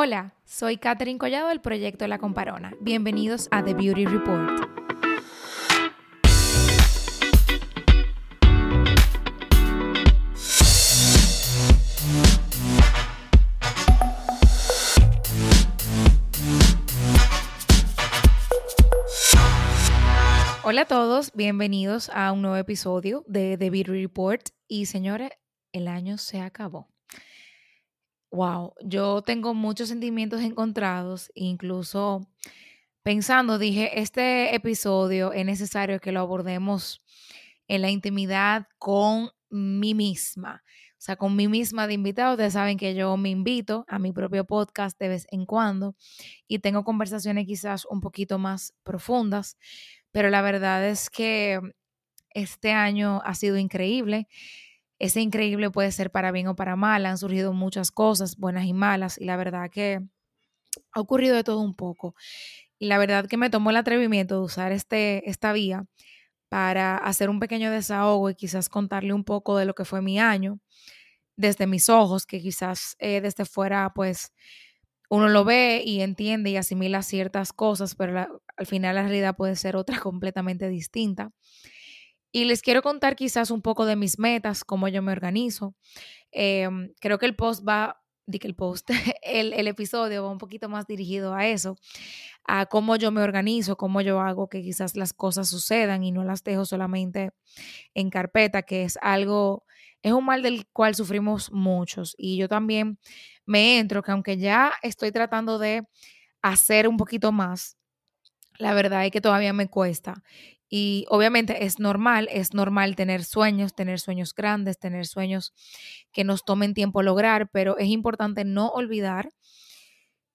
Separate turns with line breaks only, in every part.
Hola, soy Katherine Collado del proyecto La Comparona. Bienvenidos a The Beauty Report. Hola a todos, bienvenidos a un nuevo episodio de The Beauty Report. Y señores, el año se acabó. Wow, yo tengo muchos sentimientos encontrados, incluso pensando, dije, este episodio es necesario que lo abordemos en la intimidad con mí misma. O sea, con mí misma de invitado. Ustedes saben que yo me invito a mi propio podcast de vez en cuando y tengo conversaciones quizás un poquito más profundas, pero la verdad es que este año ha sido increíble. Ese increíble puede ser para bien o para mal. Han surgido muchas cosas, buenas y malas, y la verdad que ha ocurrido de todo un poco. Y la verdad que me tomó el atrevimiento de usar este, esta vía para hacer un pequeño desahogo y quizás contarle un poco de lo que fue mi año desde mis ojos, que quizás eh, desde fuera pues uno lo ve y entiende y asimila ciertas cosas, pero al final la realidad puede ser otra completamente distinta. Y les quiero contar quizás un poco de mis metas, cómo yo me organizo. Em, creo que el post va, di que el post, el, el, episodio va un poquito más dirigido a eso, a cómo yo me organizo, cómo yo hago que quizás las cosas sucedan y no las dejo solamente en carpeta, que es algo, es un mal del cual sufrimos muchos. Y yo también me entro, que aunque ya estoy tratando de hacer un poquito más, la verdad es que todavía me cuesta. Y obviamente es normal, es normal tener sueños, tener sueños grandes, tener sueños que nos tomen tiempo lograr, pero es importante no olvidar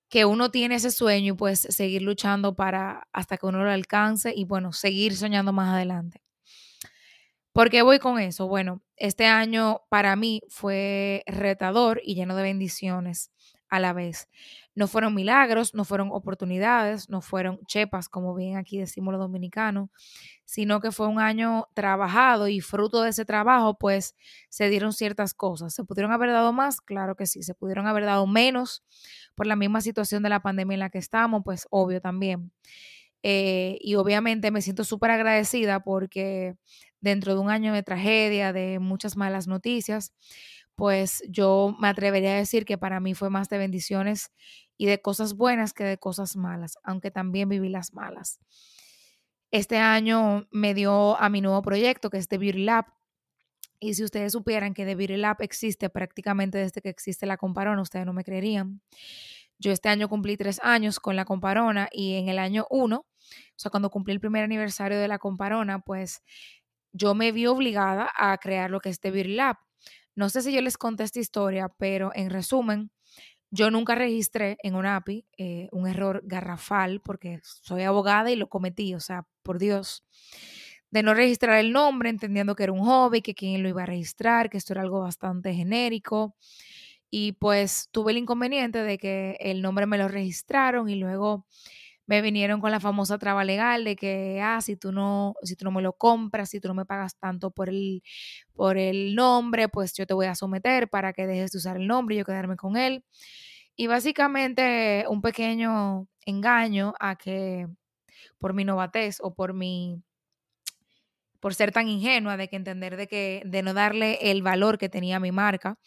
que uno tiene ese sueño y pues seguir luchando para hasta que uno lo alcance y bueno, seguir soñando más adelante. ¿Por qué voy con eso? Bueno, este año para mí fue retador y lleno de bendiciones a la vez. No fueron milagros, no fueron oportunidades, no fueron chepas, como bien aquí decimos los dominicanos, sino que fue un año trabajado y fruto de ese trabajo, pues se dieron ciertas cosas. ¿Se pudieron haber dado más? Claro que sí. ¿Se pudieron haber dado menos por la misma situación de la pandemia en la que estamos? Pues obvio también. Eh, y obviamente me siento súper agradecida porque dentro de un año de tragedia, de muchas malas noticias, pues yo me atrevería a decir que para mí fue más de bendiciones y de cosas buenas que de cosas malas, aunque también viví las malas. Este año me dio a mi nuevo proyecto, que es The Beauty Lab. Y si ustedes supieran que The Beauty Lab existe prácticamente desde que existe la comparona, ustedes no me creerían. Yo este año cumplí tres años con la comparona y en el año uno, o sea, cuando cumplí el primer aniversario de la comparona, pues yo me vi obligada a crear lo que es The Beauty Lab. No sé si yo les conté esta historia, pero en resumen, yo nunca registré en un API eh, un error garrafal porque soy abogada y lo cometí, o sea, por Dios, de no registrar el nombre, entendiendo que era un hobby, que quién lo iba a registrar, que esto era algo bastante genérico. Y pues tuve el inconveniente de que el nombre me lo registraron y luego me vinieron con la famosa traba legal de que, ah, si tú no, si tú no me lo compras, si tú no me pagas tanto por el, por el nombre, pues yo te voy a someter para que dejes de usar el nombre y yo quedarme con él. Y básicamente un pequeño engaño a que por mi novatez o por mi por ser tan ingenua de que entender de que de no darle el valor que tenía mi marca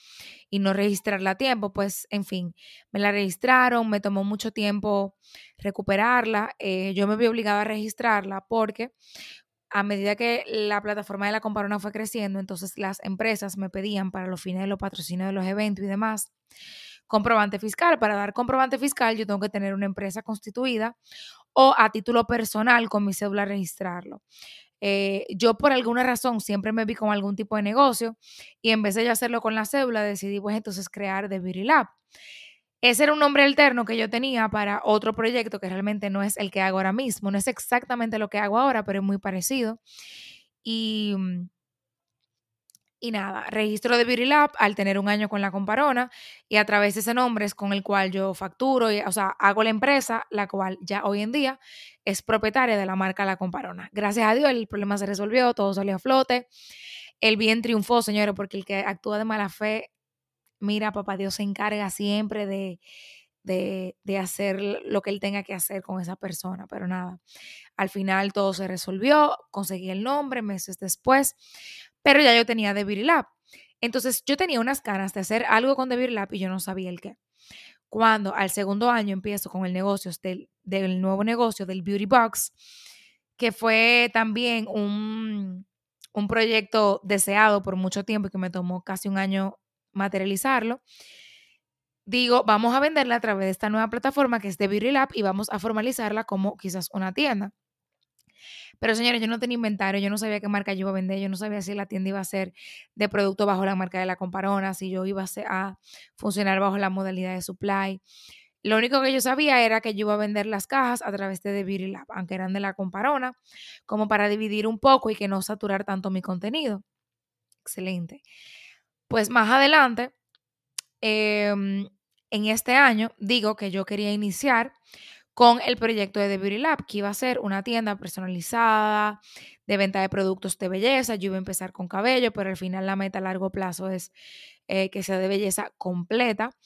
y no registrarla a tiempo, pues en fin, me la registraron, me tomó mucho tiempo recuperarla, eh, yo me vi obligada a registrarla porque a medida que la plataforma de la comparona fue creciendo, entonces las empresas me pedían para los fines de los patrocinios de los eventos y demás comprobante fiscal. Para dar comprobante fiscal yo tengo que tener una empresa constituida o a título personal con mi cédula registrarlo. Eh, yo por alguna razón siempre me vi con algún tipo de negocio y en vez de hacerlo con la cédula decidí pues entonces crear The Beauty Lab. Ese era un nombre alterno que yo tenía para otro proyecto que realmente no es el que hago ahora mismo, no es exactamente lo que hago ahora, pero es muy parecido. Y mm, y nada, registro de Beauty Lab al tener un año con la comparona y a través de ese nombre es con el cual yo facturo, y, o sea, hago la empresa, la cual ya hoy en día es propietaria de la marca La Comparona. Gracias a Dios el problema se resolvió, todo salió a flote. El bien triunfó, señores, porque el que actúa de mala fe, mira, papá Dios se encarga siempre de, de, de, hacer lo que él tenga que hacer con esa persona, pero nada, al final todo se resolvió, conseguí el nombre meses después, pero ya yo tenía Beauty Lab. Entonces yo tenía unas ganas de hacer algo con Beauty Lab y yo no sabía el qué. Cuando al segundo año empiezo con el negocio del, del nuevo negocio del Beauty Box, que fue también un, un proyecto deseado por mucho tiempo y que me tomó casi un año materializarlo, digo, vamos a venderla a través de esta nueva plataforma que es de Beauty Lab y vamos a formalizarla como quizás una tienda. Pero señores, yo no tenía inventario, yo no sabía qué marca yo iba a vender, yo no sabía si la tienda iba a ser de producto bajo la marca de la comparona, si yo iba a, funcionar bajo la modalidad de supply. Lo único que yo sabía era que yo iba a vender las cajas a través de The Beauty Lab, aunque eran de la comparona, como para dividir un poco y que no saturar tanto mi contenido. Excelente. Pues más adelante, em, en este año, digo que yo quería iniciar con el proyecto de The Beauty Lab, que iba a ser una tienda personalizada de venta de productos de belleza. Yo iba a empezar con cabello, pero al final la meta a largo plazo es eh, que sea de belleza completa.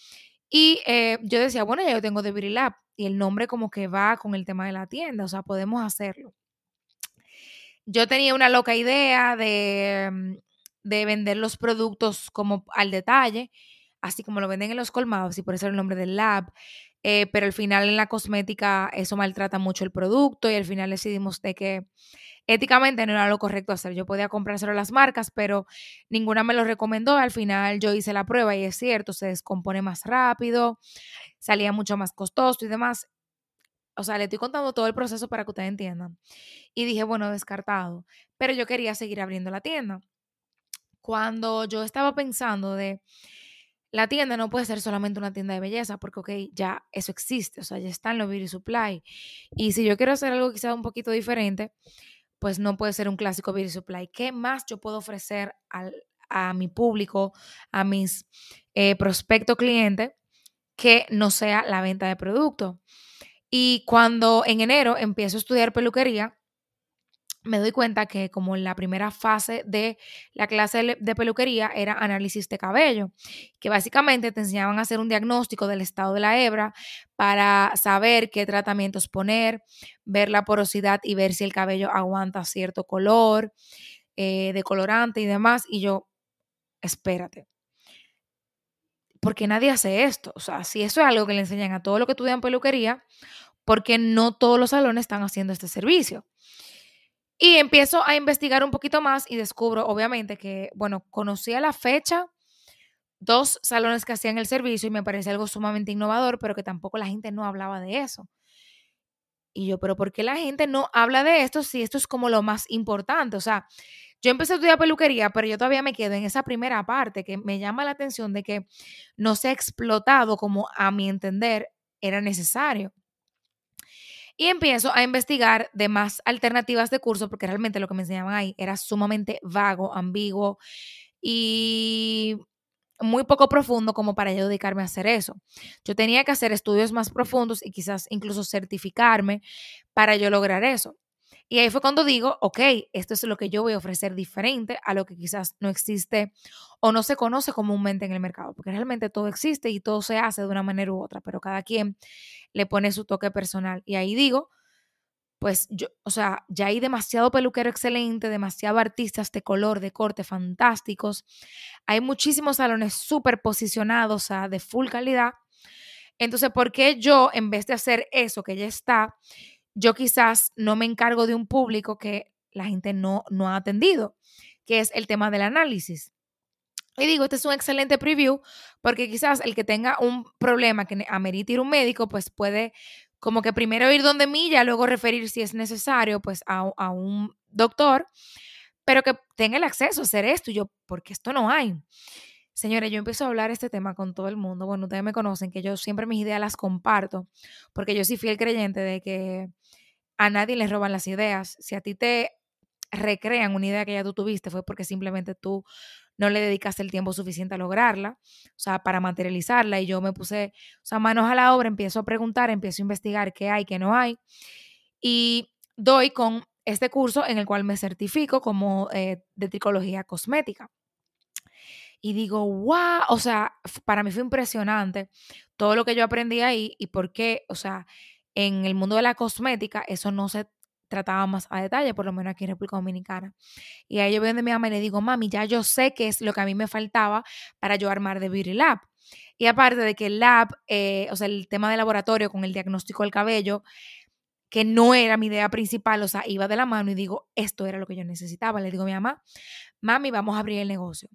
Y eh, yo decía, bueno, ya yo tengo The Beauty Lab y el nombre como que va con el tema de la tienda, o sea, podemos hacerlo. Yo tenía una loca idea de, mm, de vender los productos como al detalle así como lo venden en los colmados y por eso el nombre del lab. Eh, pero al final en la cosmética eso maltrata mucho el producto y al final decidimos de que éticamente no era lo correcto hacer. Yo podía comprárselo a las marcas, pero ninguna me lo recomendó. Al final yo hice la prueba y es cierto, se descompone más rápido, salía mucho más costoso y demás. O sea, le estoy contando todo el proceso para que ustedes entiendan. Y dije, bueno, descartado. Pero yo quería seguir abriendo la tienda. Cuando yo estaba pensando de la tienda no puede ser solamente una tienda de belleza, porque, ya eso existe, o sea, ya está en los beauty supply. Y si yo quiero hacer algo quizá un poquito diferente, pues no puede ser un clásico beauty supply. ¿Qué más yo puedo ofrecer a mi público, a mis eh, prospectos clientes, que no sea la venta de producto? Y cuando en enero empiezo a estudiar peluquería, me doy cuenta que como la primera fase de la clase de peluquería era análisis de cabello, que básicamente te enseñaban a hacer un diagnóstico del estado de la hebra para saber qué tratamientos poner, ver la porosidad y ver si el cabello aguanta cierto color, eh, de colorante y demás. Y yo, espérate. Porque nadie hace esto. O sea, si eso es algo que le enseñan a todo lo que estudian peluquería, porque no todos los salones están haciendo este servicio. Y empiezo a investigar un poquito más y descubro, obviamente, que, bueno, conocía la fecha dos salones que hacían el servicio y me parece algo sumamente innovador, pero que tampoco la gente no hablaba de eso. Y yo, pero ¿por qué la gente no habla de esto si esto es como lo más importante? O sea, yo empecé a estudiar peluquería, pero yo todavía me quedo en esa primera parte que me llama la atención de que no se ha explotado como a mi entender era necesario. Y empiezo a investigar de más alternativas de curso, porque realmente lo que me enseñaban ahí era sumamente vago, ambiguo y muy poco profundo como para yo dedicarme a hacer eso. Yo tenía que hacer estudios más profundos y quizás incluso certificarme para yo lograr eso. Y ahí fue cuando digo, ok, esto es lo que yo voy a ofrecer diferente a lo que quizás no existe o no se conoce comúnmente en el mercado, porque realmente todo existe y todo se hace de una manera u otra, pero cada quien le pone su toque personal. Y ahí digo, pues yo, o sea, ya hay demasiado peluquero excelente, demasiado artistas de color, de corte fantásticos. Hay muchísimos salones súper posicionados, o sea, de full calidad. Entonces, ¿por qué yo, en vez de hacer eso que ya está, yo quizás no me encargo de un público que la gente no, no ha atendido, que es el tema del análisis. Y digo, este es un excelente preview porque quizás el que tenga un problema que amerite ir un médico, pues puede como que primero ir donde mí, ya luego referir si es necesario, pues a, a un doctor, pero que tenga el acceso a hacer esto. Y yo, porque esto no hay. Señores, yo empiezo a hablar este tema con todo el mundo. Bueno, ustedes me conocen que yo siempre mis ideas las comparto, porque yo sí fui el creyente de que a nadie le roban las ideas. Si a ti te recrean una idea que ya tú tuviste, fue porque simplemente tú no le dedicaste el tiempo suficiente a lograrla, o sea, para materializarla. Y yo me puse, manos a la obra, empiezo a preguntar, empiezo a investigar qué hay, qué no hay. Y doy con este curso en el cual me certifico como eh, de tricología cosmética. Y digo, wow, o sea, para mí fue impresionante todo lo que yo aprendí ahí y por qué, o sea, en el mundo de la cosmética eso no se trataba más a detalle, por lo menos aquí en República Dominicana. Y ahí yo veo de mi mamá y le digo, mami, ya yo sé qué es lo que a mí me faltaba para yo armar de Beauty Lab. Y aparte de que el lab, eh, o sea, el tema de laboratorio con el diagnóstico del cabello, que no era mi idea principal, o sea, iba de la mano y digo, esto era lo que yo necesitaba. Le digo a mi mamá, mami, vamos a abrir el negocio.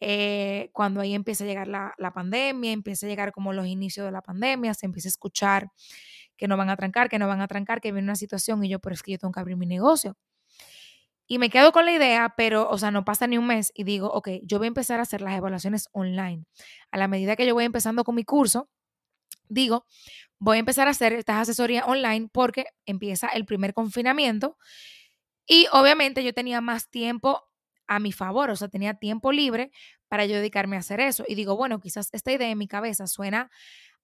Eh, cuando ahí empieza a llegar la, la, pandemia, empieza a llegar como los inicios de la pandemia, se empieza a escuchar que no van a trancar, que no van a trancar, que viene una situación y yo, pero es que yo tengo que abrir mi negocio. Y me quedo con la idea, pero, o sea, no pasa ni un mes y digo, ok, yo voy a empezar a hacer las evaluaciones online. A la medida que yo voy empezando con mi curso, digo, voy a empezar a hacer estas asesorías online porque empieza el primer confinamiento y obviamente yo tenía más tiempo a mi favor, o sea, tenía tiempo libre para yo dedicarme a hacer eso. Y digo, bueno, quizás esta idea en mi cabeza suena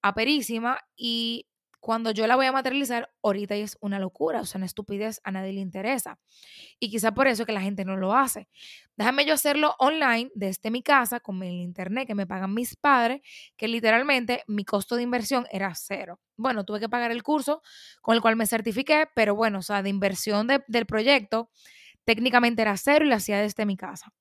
aperísima y cuando yo la voy a materializar, ahorita es una locura, o sea, una estupidez, a nadie le interesa. Y quizá por eso que la gente no lo hace. Déjame yo hacerlo online desde mi casa con el internet que me pagan mis padres, que literalmente mi costo de inversión era cero. Bueno, tuve que pagar el curso con el cual me certifiqué, pero bueno, o sea, de inversión del proyecto técnicamente era cero y lo hacía desde mi casa.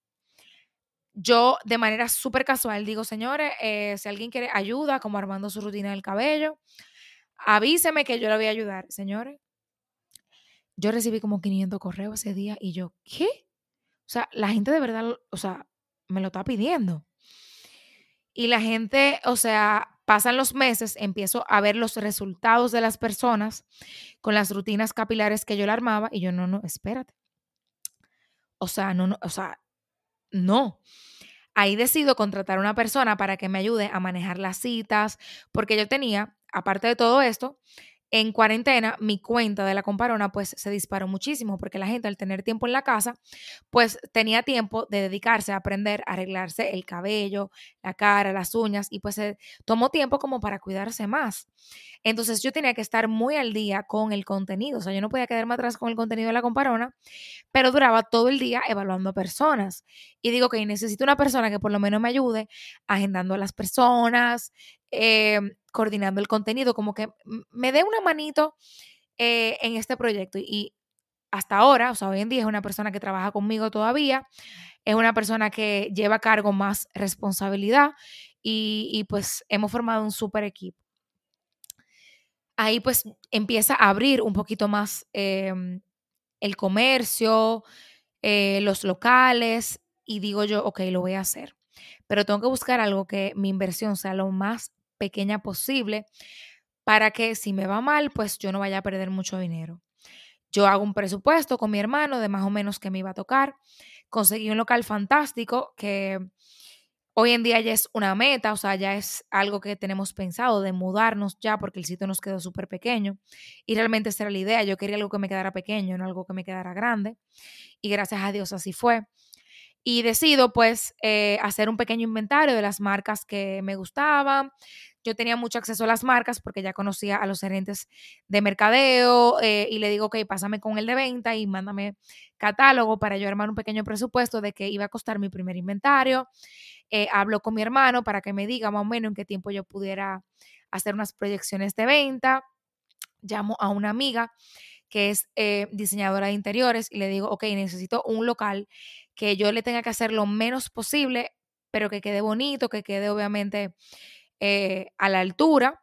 Yo de manera súper casual digo, señores, eh, si alguien quiere ayuda, como armando su rutina del cabello, avíseme que yo le voy a ayudar, señores. Yo recibí como 500 correos ese día y yo, ¿qué? O sea, la gente de verdad, o sea, me lo está pidiendo. Y la gente, o sea, pasan los meses, empiezo a ver los resultados de las personas con las rutinas capilares que yo le armaba y yo, no, no, espérate. O sea, no, no, o sea, no. Ahí decido contratar a una persona para que me ayude a manejar las citas, porque yo tenía aparte de todo esto, en cuarentena mi cuenta de la comparona pues se disparó muchísimo porque la gente al tener tiempo en la casa pues tenía tiempo de dedicarse a aprender a arreglarse el cabello, la cara, las uñas y pues tomó tiempo como para cuidarse más. Entonces yo tenía que estar muy al día con el contenido, o sea, yo no podía quedarme atrás con el contenido de la comparona, pero duraba todo el día evaluando personas. Y digo que necesito una persona que por lo menos me ayude agendando a las personas, eh, coordinando el contenido, como que me dé una manito eh, en este proyecto. Y hasta ahora, o sea, hoy en día es una persona que trabaja conmigo todavía, es una persona que lleva a cargo más responsabilidad y, pues hemos formado un súper equipo. Ahí pues empieza a abrir un poquito más em, el comercio, eh, los locales y digo yo, ok, lo voy a hacer. Pero tengo que buscar algo que mi inversión sea lo más pequeña posible para que si me va mal, pues yo no vaya a perder mucho dinero. Yo hago un presupuesto con mi hermano de más o menos que me iba a tocar. Conseguí un local fantástico que hoy en día ya es una meta, o sea, ya es algo que tenemos pensado de mudarnos ya porque el sitio nos quedó súper pequeño. Y realmente esa era la idea. Yo quería algo que me quedara pequeño, no algo que me quedara grande. Y gracias a Dios así fue y decido pues eh, hacer un pequeño inventario de las marcas que me gustaban. Yo tenía mucho acceso a las marcas porque ya conocía a los gerentes de mercadeo eh, y le digo, ok, pásame con el de venta y mándame catálogo para yo armar un pequeño presupuesto de que iba a costar mi primer inventario. Eh, hablo con mi hermano para que me diga más o menos en qué tiempo yo pudiera hacer unas proyecciones de venta. Llamo a una amiga que es diseñadora de interiores y le digo, ok, necesito un local que yo le tenga que hacer lo menos posible, pero que quede bonito, que quede obviamente eh, a la altura,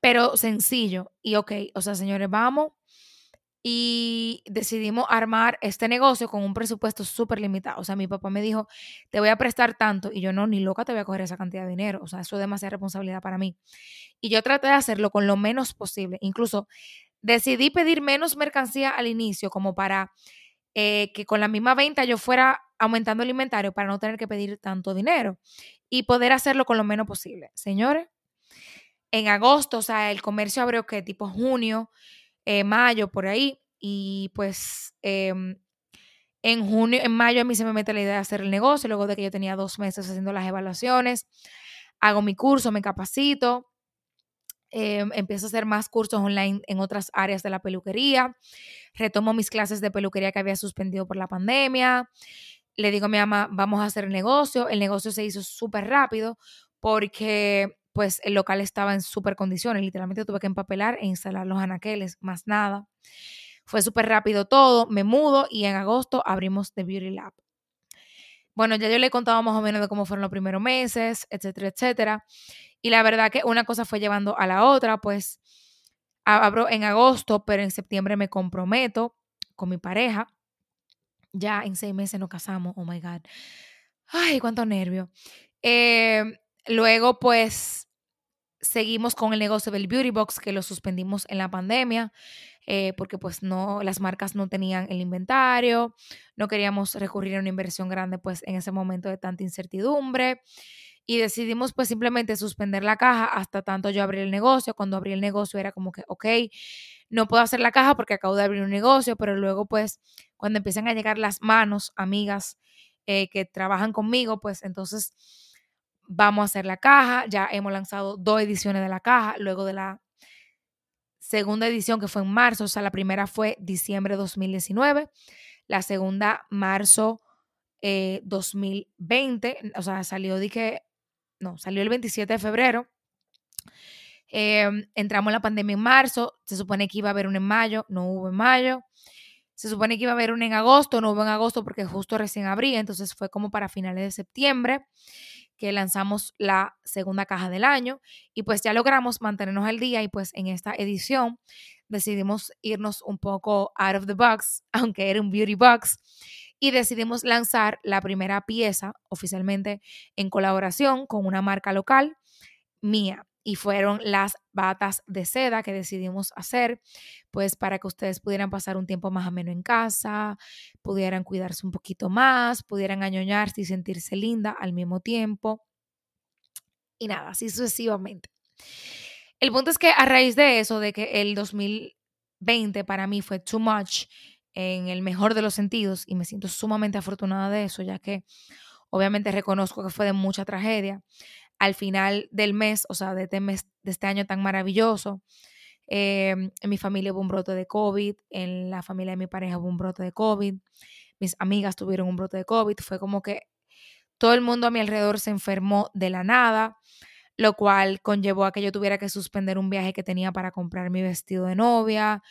pero sencillo. Y ok, o sea, señores, vamos. Y decidimos armar este negocio con un presupuesto súper limitado. O sea, mi papá me dijo, te voy a prestar tanto. Y yo no, ni loca te voy a coger esa cantidad de dinero. O sea, eso es demasiada responsabilidad para mí. Y yo traté de hacerlo con lo menos posible. Incluso decidí pedir menos mercancía al inicio, como para eh, que con la misma venta yo fuera aumentando el inventario para no tener que pedir tanto dinero y poder hacerlo con lo menos posible. Señores, en agosto, o sea, el comercio abrió que tipo junio, eh, mayo, por ahí, y pues em, en junio, en mayo a mí se me mete la idea de hacer el negocio, luego de que yo tenía dos meses haciendo las evaluaciones, hago mi curso, me capacito, em, empiezo a hacer más cursos online en otras áreas de la peluquería, retomo mis clases de peluquería que había suspendido por la pandemia. le digo a mi mamá, vamos a hacer el negocio. El negocio se hizo súper rápido porque pues el local estaba en súper condiciones. Literalmente tuve que empapelar e instalar los anaqueles, más nada. Fue súper rápido todo, me mudo y en agosto abrimos The Beauty Lab. Bueno, ya yo le contaba más o menos de cómo fueron los primeros meses, etcétera, etcétera. Y la verdad que una cosa fue llevando a la otra, pues abro en agosto, pero en septiembre me comprometo con mi pareja. Ya en seis meses nos casamos, oh my God. Ay, cuánto nervio. Em, luego, pues, seguimos con el negocio del Beauty Box, que lo suspendimos en la pandemia, eh, porque pues no, las marcas no tenían el inventario, no queríamos recurrir a una inversión grande, pues, en ese momento de tanta incertidumbre y decidimos pues simplemente suspender la caja hasta tanto yo abrí el negocio. Cuando abrí el negocio era como que, ok, no puedo hacer la caja porque acabo de abrir un negocio, pero luego pues cuando empiezan a llegar las manos, amigas eh, que trabajan conmigo, pues entonces vamos a hacer la caja. Ya hemos lanzado dos ediciones de la caja, luego de la segunda edición que fue en marzo, o sea, la primera fue diciembre de 2019, la segunda marzo 2020, eh, o sea, salió dije no, salió el 27 de febrero. Em, entramos en la pandemia en marzo, se supone que iba a haber un en mayo, no hubo en mayo. Se supone que iba a haber un en agosto, no hubo en agosto porque justo recién abría, entonces fue como para finales de septiembre que lanzamos la segunda caja del año y pues ya logramos mantenernos al día y pues en esta edición decidimos irnos un poco out of the box, aunque era un beauty box, y decidimos lanzar la primera pieza oficialmente en colaboración con una marca local mía y fueron las batas de seda que decidimos hacer, pues para que ustedes pudieran pasar un tiempo más ameno en casa, pudieran cuidarse un poquito más, pudieran añoñarse y sentirse linda al mismo tiempo. Y nada, así sucesivamente. El punto es que a raíz de eso, de que el 2020 para mí fue too much en el mejor de los sentidos y me siento sumamente afortunada de eso, ya que obviamente reconozco que fue de mucha tragedia. Al final del mes, o sea, de este, mes, de este año tan maravilloso, em, en mi familia hubo un brote de COVID, en la familia de mi pareja hubo un brote de COVID, mis amigas tuvieron un brote de COVID, fue como que todo el mundo a mi alrededor se enfermó de la nada, lo cual conllevó a que yo tuviera que suspender un viaje que tenía para comprar mi vestido de novia,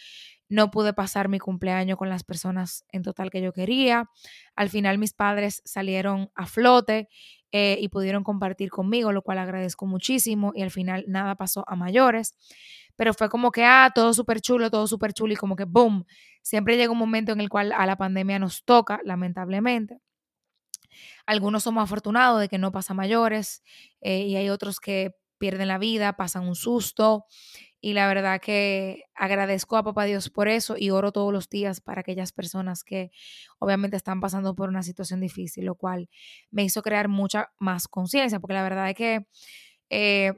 no pude pasar mi cumpleaños con las personas en total que yo quería. Al final mis padres salieron a flote eh, y pudieron compartir conmigo, lo cual agradezco muchísimo y al final nada pasó a mayores. Pero fue como que, ah, todo súper chulo, todo súper chulo y como que, boom, siempre llega un momento en el cual a la pandemia nos toca, lamentablemente. Algunos somos afortunados de que no pasa mayores eh, y hay otros que pierden la vida, pasan un susto y la verdad que agradezco a Papá Dios por eso y oro todos los días para aquellas personas que obviamente están pasando por una situación difícil, lo cual me hizo crear mucha más conciencia, porque la verdad es que eh,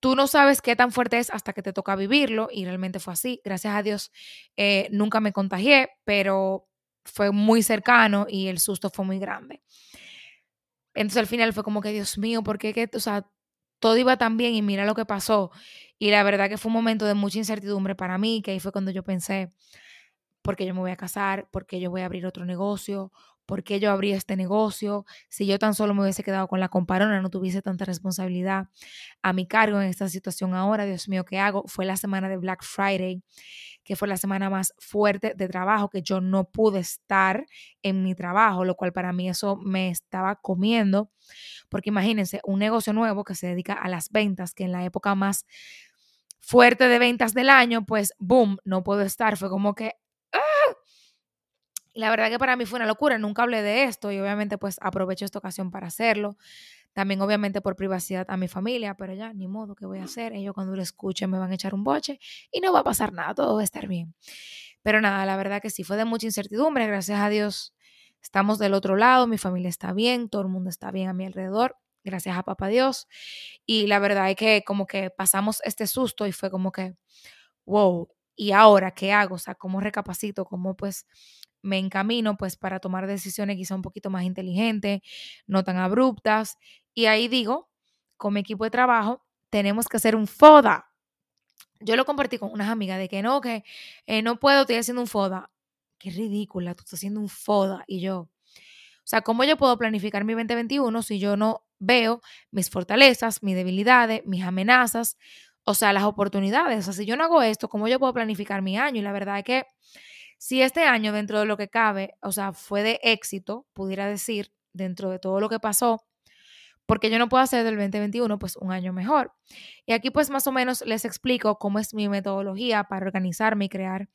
tú no sabes qué tan fuerte es hasta que te toca vivirlo y realmente fue así. Gracias a Dios eh, nunca me contagié, pero fue muy cercano y el susto fue muy grande. Entonces al final fue como que, Dios mío, ¿por qué? o sea, todo iba tan bien y mira lo que pasó. Y la verdad que fue un momento de mucha incertidumbre para mí, que ahí fue cuando yo pensé, ¿por qué yo me voy a casar? ¿Por qué yo voy a abrir otro negocio? ¿Por qué yo abrí este negocio? Si yo tan solo me hubiese quedado con la comparona, no tuviese tanta responsabilidad a mi cargo en esta situación ahora, Dios mío, ¿qué hago? Fue la semana de Black Friday, que fue la semana más fuerte de trabajo, que yo no pude estar en mi trabajo, lo cual para mí eso me estaba comiendo, porque imagínense, un negocio nuevo que se dedica a las ventas, que en la época más fuerte de ventas del año, pues, boom, no puedo estar. Fue como que, la verdad que para mí fue una locura, nunca hablé de esto y obviamente pues aprovecho esta ocasión para hacerlo. También obviamente por privacidad a mi familia, pero ya, ni modo, ¿qué voy a hacer? Ellos cuando lo escuchen me van a echar un boche y no va a pasar nada, todo va a estar bien. Pero nada, la verdad que sí, fue de mucha incertidumbre, gracias a Dios estamos del otro lado, mi familia está bien, todo el mundo está bien a mi alrededor, gracias a papá Dios. Y la verdad es que como que pasamos este susto y fue como que, wow, ¿y ahora qué hago? O sea, ¿cómo recapacito? ¿Cómo pues me encamino pues para tomar decisiones quizá un poquito más inteligentes, no tan abruptas. Y ahí digo, con mi equipo de trabajo, tenemos que hacer un FODA. Yo lo compartí con unas amigas de que no, que eh, no puedo, estoy haciendo un FODA. Qué ridícula, tú estás haciendo un FODA. Y yo, O sea, ¿cómo yo puedo planificar mi 2021 si yo no veo mis fortalezas, mis debilidades, mis amenazas, o sea, las oportunidades? O sea, si yo no hago esto, ¿cómo yo puedo planificar mi año? Y la verdad es que si este año, dentro de lo que cabe, o sea, fue de éxito, pudiera decir, dentro de todo lo que pasó, porque yo no puedo hacer del 2021 pues un año mejor. Y aquí pues más o menos les explico cómo es mi metodología para organizarme y crear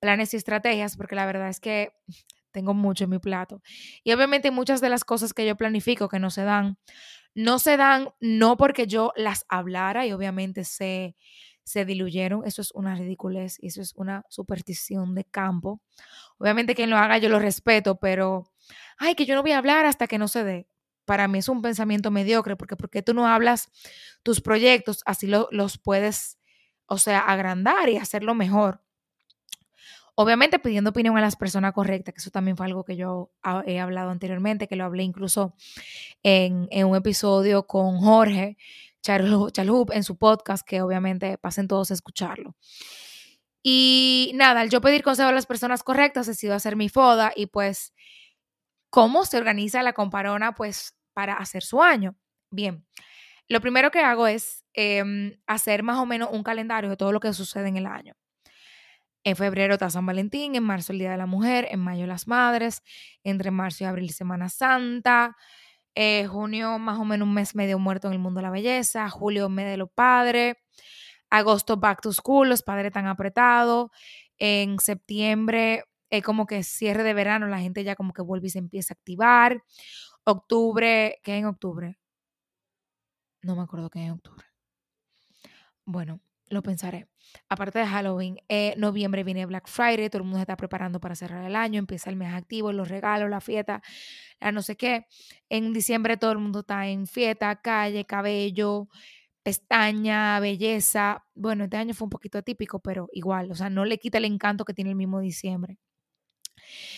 planes y estrategias, porque la verdad es que tengo mucho en mi plato. Y obviamente muchas de las cosas que yo planifico que no se dan, no se dan no porque yo las hablara y obviamente se, se diluyeron, eso es una ridiculez y eso es una superstición de campo. Obviamente quien lo haga yo lo respeto, pero, ay, que yo no voy a hablar hasta que no se dé. Para mí es un pensamiento mediocre, porque porque tú no hablas tus proyectos, así los puedes, o sea, agrandar y hacerlo mejor. Obviamente pidiendo opinión a las personas correctas, que eso también fue algo que yo he hablado anteriormente, que lo hablé incluso en, un episodio con Jorge Chalhub en su podcast, que obviamente pasen todos a escucharlo. Y nada, al yo pedir consejo a las personas correctas, decido hacer mi foda y pues, ¿cómo se organiza la comparona pues para hacer su año? Bien, lo primero que hago es em, hacer más o menos un calendario de todo lo que sucede en el año. En febrero está San Valentín, en marzo el Día de la Mujer, en mayo las Madres, entre marzo y abril Semana Santa, eh, junio más o menos un mes medio muerto en el mundo de la belleza, julio mes de los padres, agosto back to school, los padres están apretados, en septiembre es como que cierre de verano, la gente ya como que vuelve y se empieza a activar, octubre, ¿qué en octubre? No me acuerdo qué en octubre. Bueno, lo pensaré. Aparte de Halloween, eh, noviembre viene Black Friday, todo el mundo se está preparando para cerrar el año, empieza el mes activo, los regalos, la fiesta, la no sé qué. En diciembre todo el mundo está en fiesta, calle, cabello, pestaña, belleza. Bueno, este año fue un poquito atípico, pero igual, o sea, no le quita el encanto que tiene el mismo diciembre.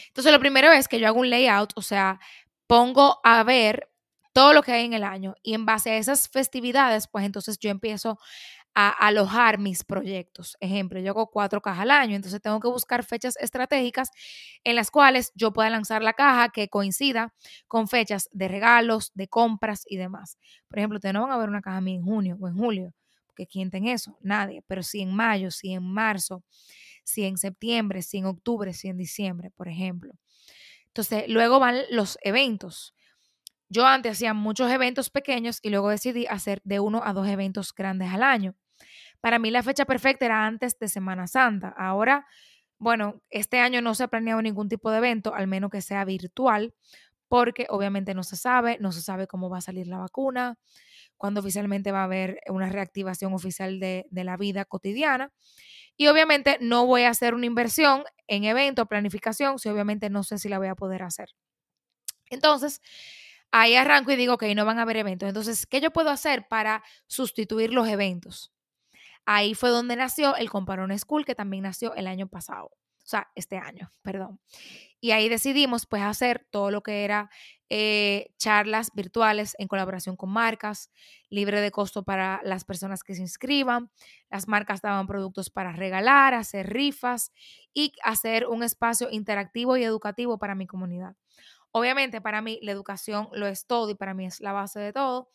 Entonces, lo primero es que yo hago un layout, o sea, pongo a ver todo lo que hay en el año y en base a esas festividades, pues entonces yo empiezo a alojar mis proyectos. Ejemplo, yo hago cuatro cajas al año, entonces tengo que buscar fechas estratégicas en las cuales yo pueda lanzar la caja que coincida con fechas de regalos, de compras y demás. Por ejemplo, ustedes no van a ver una caja a mí en junio o en julio, porque ¿quién tiene eso? Nadie, pero si en mayo, si en marzo, si en septiembre, si en octubre, si en diciembre, por ejemplo. Entonces, luego van los eventos. Yo antes hacía muchos eventos pequeños y luego decidí hacer de uno a dos eventos grandes al año. Para mí la fecha perfecta era antes de Semana Santa. Ahora, bueno, este año no se ha planeado ningún tipo de evento, al menos que sea virtual, porque obviamente no se sabe, no se sabe cómo va a salir la vacuna, cuándo oficialmente va a haber una reactivación oficial de, la vida cotidiana. Y obviamente no voy a hacer una inversión en evento, planificación, si obviamente no sé si la voy a poder hacer. Entonces, ahí arranco y digo, ok, no van a haber eventos. Entonces, ¿qué yo puedo hacer para sustituir los eventos? Ahí fue donde nació el Comparón School, que también nació el año pasado, o sea, este año, perdón. Y ahí decidimos pues hacer todo lo que era eh, charlas virtuales en colaboración con marcas, libre de costo para las personas que se inscriban. Las marcas daban productos para regalar, hacer rifas y hacer un espacio interactivo y educativo para mi comunidad. Obviamente para mí la educación lo es todo y para mí es la base de todo.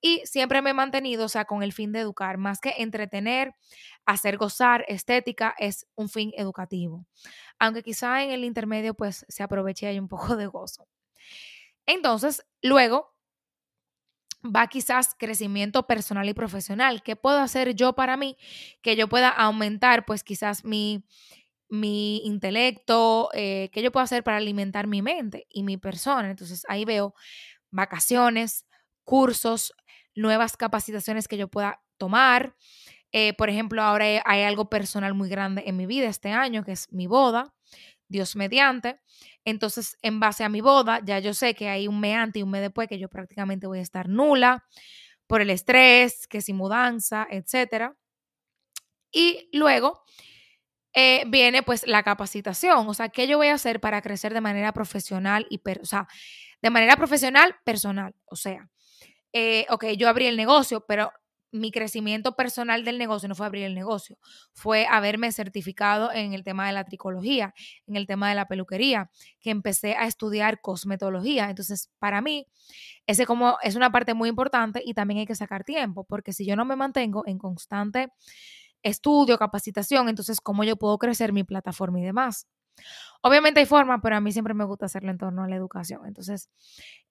Y siempre me he mantenido, o sea, con el fin de educar, más que entretener, hacer gozar, estética, es un fin educativo. Aunque quizá en el intermedio pues se aproveche ahí un poco de gozo. Entonces, luego va quizás crecimiento personal y profesional. ¿Qué puedo hacer yo para mí? Que yo pueda aumentar pues quizás mi mi intelecto, eh, qué yo puedo hacer para alimentar mi mente y mi persona. Entonces ahí veo vacaciones, cursos, nuevas capacitaciones que yo pueda tomar. Eh, por ejemplo, ahora hay algo personal muy grande en mi vida este año, que es mi boda, Dios mediante. Entonces, en base a mi boda, ya yo sé que hay un mes antes y un mes después que yo prácticamente voy a estar nula por el estrés, que si mudanza, etcétera. Y luego eh, viene pues la capacitación, o sea, ¿qué yo voy a hacer para crecer de manera profesional y, o sea, de manera profesional, personal? O sea, eh, ok, yo abrí el negocio, pero mi crecimiento personal del negocio no fue abrir el negocio, fue haberme certificado en el tema de la tricología, en el tema de la peluquería, que empecé a estudiar cosmetología. Entonces, para mí, ese como es una parte muy importante y también hay que sacar tiempo, porque si yo no me mantengo en constante estudio, capacitación, entonces, ¿cómo yo puedo crecer mi plataforma y demás? Obviamente hay formas, pero a mí siempre me gusta hacerlo en torno a la educación. Entonces,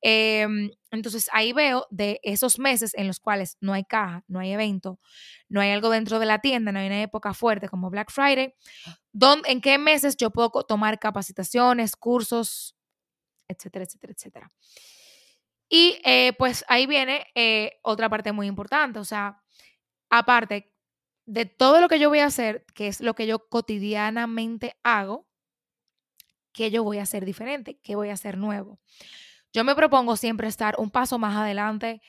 em, entonces ahí veo de esos meses en los cuales no hay caja, no hay evento, no hay algo dentro de la tienda, no hay una época fuerte como Black Friday, ¿en qué meses yo puedo tomar capacitaciones, cursos, etcétera, etcétera, etcétera? Y eh, pues ahí viene eh, otra parte muy importante, o sea, aparte de todo lo que yo voy a hacer, que es lo que yo cotidianamente hago, qué yo voy a hacer diferente, qué voy a hacer nuevo. Yo me propongo siempre estar un paso más adelante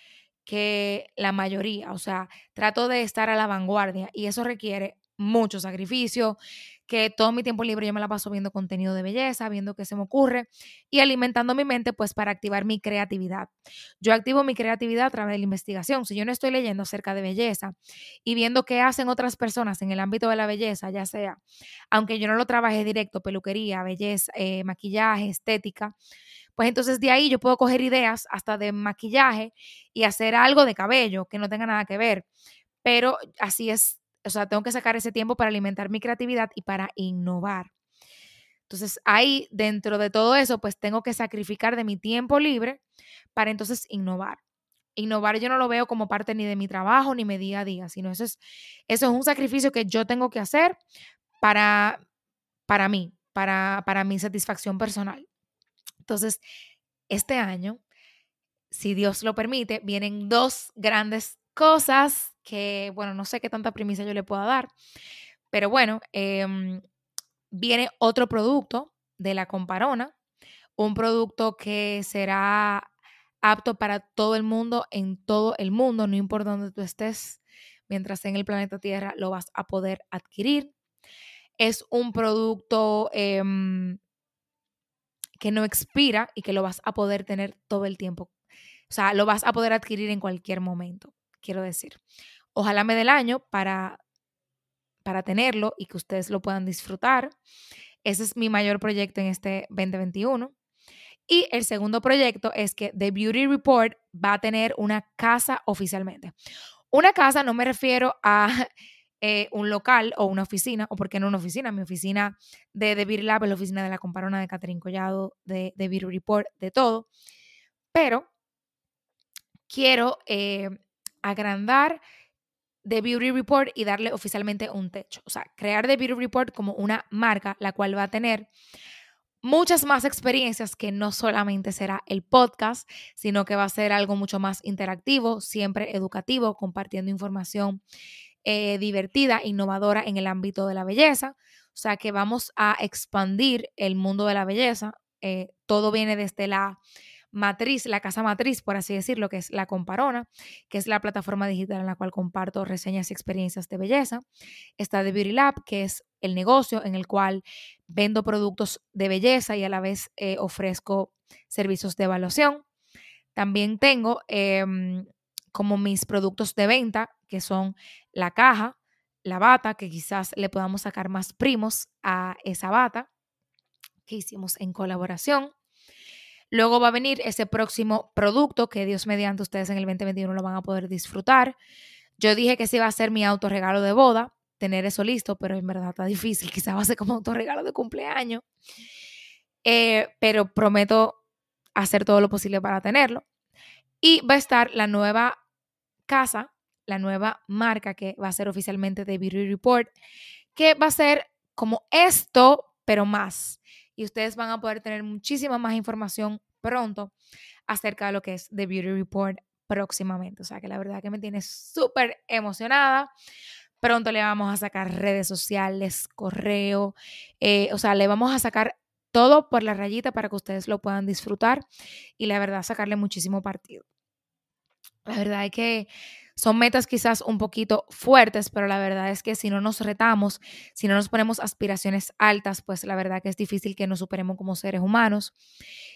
que la mayoría, o sea, trato de estar a la vanguardia y eso requiere mucho sacrificio, que todo mi tiempo libre yo me la paso viendo contenido de belleza, viendo qué se me ocurre y alimentando mi mente pues para activar mi creatividad. Yo activo mi creatividad a través de la investigación. Si yo no estoy leyendo acerca de belleza y viendo qué hacen otras personas en el ámbito de la belleza, ya sea, aunque yo no lo trabaje directo, peluquería, belleza, eh, maquillaje, estética, pues entonces de ahí yo puedo coger ideas hasta de maquillaje y hacer algo de cabello que no tenga nada que ver. Pero así es o sea, tengo que sacar ese tiempo para alimentar mi creatividad y para innovar. Entonces, ahí, dentro de todo eso, pues tengo que sacrificar de mi tiempo libre para entonces innovar. Innovar yo no lo veo como parte ni de mi trabajo ni mi día a día, sino eso es, eso es un sacrificio que yo tengo que hacer para, para mí, para, para mi satisfacción personal. Entonces, este año, si Dios lo permite, vienen dos grandes cosas que, bueno, no sé qué tanta primicia yo le pueda dar, pero bueno, em, viene otro producto de la comparona, un producto que será apto para todo el mundo, en todo el mundo, no importa dónde tú estés, mientras en el planeta Tierra lo vas a poder adquirir. Es un producto em, que no expira y que lo vas a poder tener todo el tiempo. O sea, lo vas a poder adquirir en cualquier momento quiero decir. Ojalá me dé el año para, para tenerlo y que ustedes lo puedan disfrutar. Ese es mi mayor proyecto en este 2021. Y el segundo proyecto es que The Beauty Report va a tener una casa oficialmente. Una casa no me refiero a eh, un local o una oficina, o porque no una oficina, mi oficina de The Beauty Lab la oficina de la comparona de Catherine Collado, de The Beauty Report, de todo. Pero quiero eh, agrandar The Beauty Report y darle oficialmente un techo. O sea, crear The Beauty Report como una marca, la cual va a tener muchas más experiencias que no solamente será el podcast, sino que va a ser algo mucho más interactivo, siempre educativo, compartiendo información eh, divertida, innovadora en el ámbito de la belleza. O sea que vamos a expandir el mundo de la belleza. Eh, todo viene desde la matriz, la casa matriz, por así decirlo, que es la Comparona, que es la plataforma digital en la cual comparto reseñas y experiencias de belleza. Está The Beauty Lab, que es el negocio en el cual vendo productos de belleza y a la vez eh, ofrezco servicios de evaluación. También tengo em, como mis productos de venta, que son la caja, la bata, que quizás le podamos sacar más primos a esa bata que hicimos en colaboración. Luego va a venir ese próximo producto que Dios mediante ustedes en el 2021 lo van a poder disfrutar. Yo dije que sí iba a ser mi autorregalo de boda, tener eso listo, pero en verdad está difícil. Quizás va a ser como autorregalo de cumpleaños. Eh, pero prometo hacer todo lo posible para tenerlo. Y va a estar la nueva casa, la nueva marca que va a ser oficialmente de Beauty Report, que va a ser como esto, pero más y ustedes van a poder tener muchísima más información pronto acerca de lo que es The Beauty Report próximamente. O sea que la verdad que me tiene súper emocionada. Pronto le vamos a sacar redes sociales, correo, eh, o sea, le vamos a sacar todo por la rayita para que ustedes lo puedan disfrutar y la verdad sacarle muchísimo partido. La verdad es que son metas quizás un poquito fuertes, pero la verdad es que si no nos retamos, si no nos ponemos aspiraciones altas, pues la verdad que es difícil que nos superemos como seres humanos.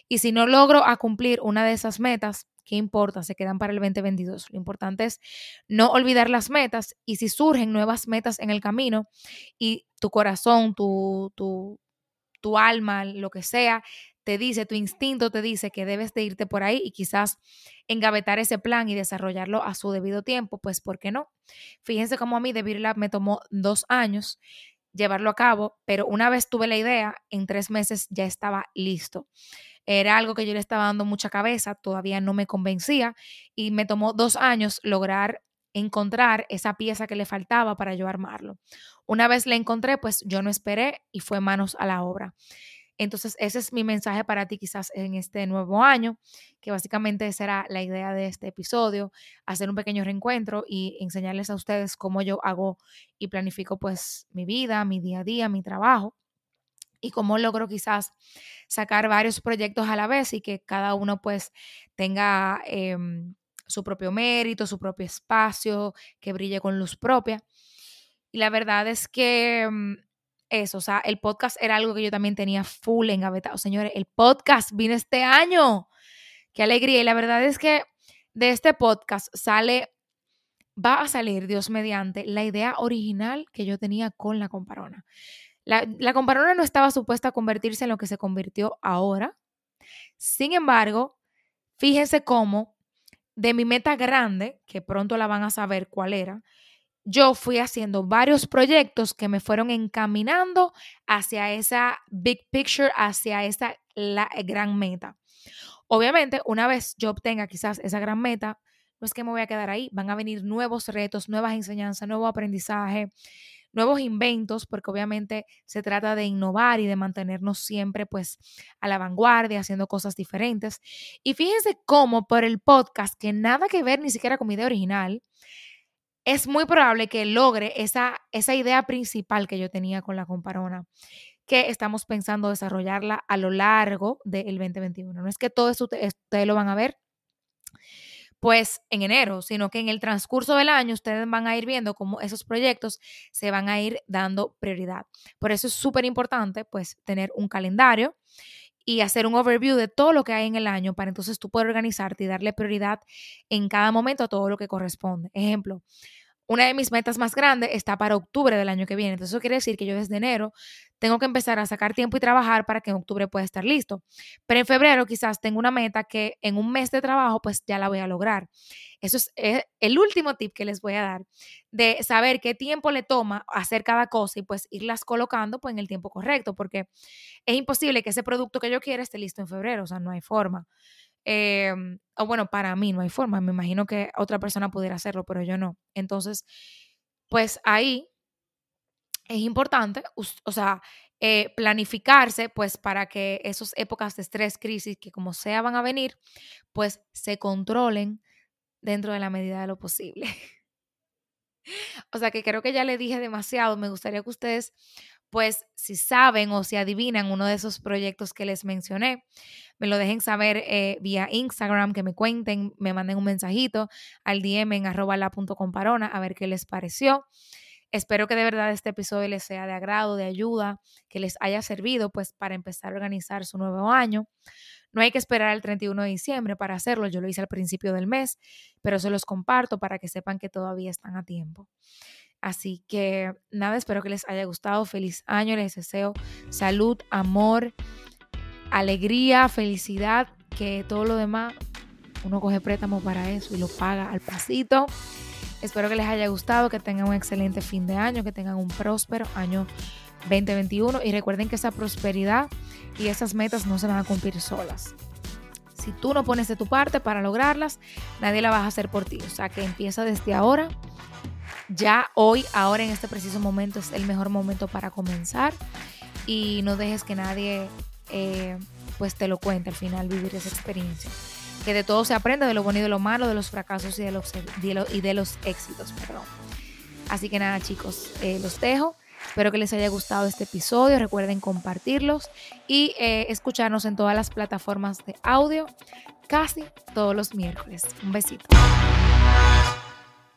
Y si no logro a cumplir una de esas metas, ¿qué importa? Se quedan para el 2022. Lo importante es no olvidar las metas y si surgen nuevas metas en el camino y tu corazón, tu, tu, tu alma, lo que sea, te dice, tu instinto te dice que debes de irte por ahí y quizás engavetar ese plan y desarrollarlo a su debido tiempo, pues ¿por qué no? Fíjense cómo a mí de me tomó dos años llevarlo a cabo, pero una vez tuve la idea, en tres meses ya estaba listo. Era algo que yo le estaba dando mucha cabeza, todavía no me convencía y me tomó dos años lograr encontrar esa pieza que le faltaba para yo armarlo. Una vez la encontré, pues yo no esperé y fue manos a la obra. Entonces, ese es mi mensaje para ti quizás en este nuevo año, que básicamente será la idea de este episodio, hacer un pequeño reencuentro y enseñarles a ustedes cómo yo hago y planifico pues mi vida, mi día a día, mi trabajo y cómo logro quizás sacar varios proyectos a la vez y que cada uno pues tenga em, su propio mérito, su propio espacio, que brille con luz propia. Y la verdad es que em, eso, o sea, el podcast era algo que yo también tenía full engavetado. Señores, el podcast vino este año. Qué alegría. Y la verdad es que de este podcast sale, va a salir, Dios mediante, la idea original que yo tenía con la comparona. La, la comparona no estaba supuesta a convertirse en lo que se convirtió ahora. Sin embargo, fíjense cómo de mi meta grande, que pronto la van a saber cuál era, yo fui haciendo varios proyectos que me fueron encaminando hacia esa big picture, hacia esa la gran meta. Obviamente, una vez yo obtenga quizás esa gran meta, no es que me voy a quedar ahí, van a venir nuevos retos, nuevas enseñanzas, nuevo aprendizaje, nuevos inventos, porque obviamente se trata de innovar y de mantenernos siempre pues a la vanguardia, haciendo cosas diferentes. Y fíjense cómo por el podcast, que nada que ver ni siquiera con mi idea original, es muy probable que logre esa, esa idea principal que yo tenía con la comparona, que estamos pensando desarrollarla a lo largo del 2021. No es que todo eso ustedes, lo van a ver pues en enero, sino que en el transcurso del año ustedes van a ir viendo cómo esos proyectos se van a ir dando prioridad. Por eso es súper importante pues tener un calendario y hacer un overview de todo lo que hay en el año para entonces tú poder organizarte y darle prioridad en cada momento a todo lo que corresponde. Ejemplo, una de mis metas más grandes está para octubre del año que viene. Entonces eso quiere decir que yo desde enero tengo que empezar a sacar tiempo y trabajar para que en octubre pueda estar listo. Pero en febrero quizás tengo una meta que en un mes de trabajo pues ya la voy a lograr. Eso es eh, el último tip que les voy a dar de saber qué tiempo le toma hacer cada cosa y pues irlas colocando pues en el tiempo correcto porque es imposible que ese producto que yo quiera esté listo en febrero, o sea, no hay forma. Em, o bueno, para mí no hay forma, me imagino que otra persona pudiera hacerlo, pero yo no. Entonces, pues ahí es importante, o sea, eh, planificarse, pues para que esas épocas de estrés, crisis, que como sea van a venir, pues se controlen dentro de la medida de lo posible. o sea que creo que ya le dije demasiado, me gustaría que ustedes pues si saben o si adivinan uno de esos proyectos que les mencioné, me lo dejen saber eh, vía Instagram, que me cuenten, me manden un mensajito al DM en arroba la punto comparona a ver qué les pareció. Espero que de verdad este episodio les sea de agrado, de ayuda, que les haya servido pues para empezar a organizar su nuevo año. No hay que esperar al 31 de diciembre para hacerlo, yo lo hice al principio del mes, pero se los comparto para que sepan que todavía están a tiempo. Así que nada, espero que les haya gustado. Feliz año, les deseo salud, amor, alegría, felicidad, que todo lo demás uno coge préstamo para eso y lo paga al pasito. Espero que les haya gustado, que tengan un excelente fin de año, que tengan un próspero año 2021 y recuerden que esa prosperidad y esas metas no se van a cumplir solas. Si tú no pones de tu parte para lograrlas, nadie la va a hacer por ti. O sea que empieza desde ahora ya hoy, ahora en este preciso momento es el mejor momento para comenzar y no dejes que nadie eh, pues te lo cuente al final vivir esa experiencia. Que de todo se aprende, de lo bueno y de lo malo, de los fracasos y de los, y de los éxitos. Perdón. Así que nada chicos, eh, los dejo. Espero que les haya gustado este episodio. Recuerden compartirlos y eh, escucharnos en todas las plataformas de audio casi todos los miércoles. Un besito.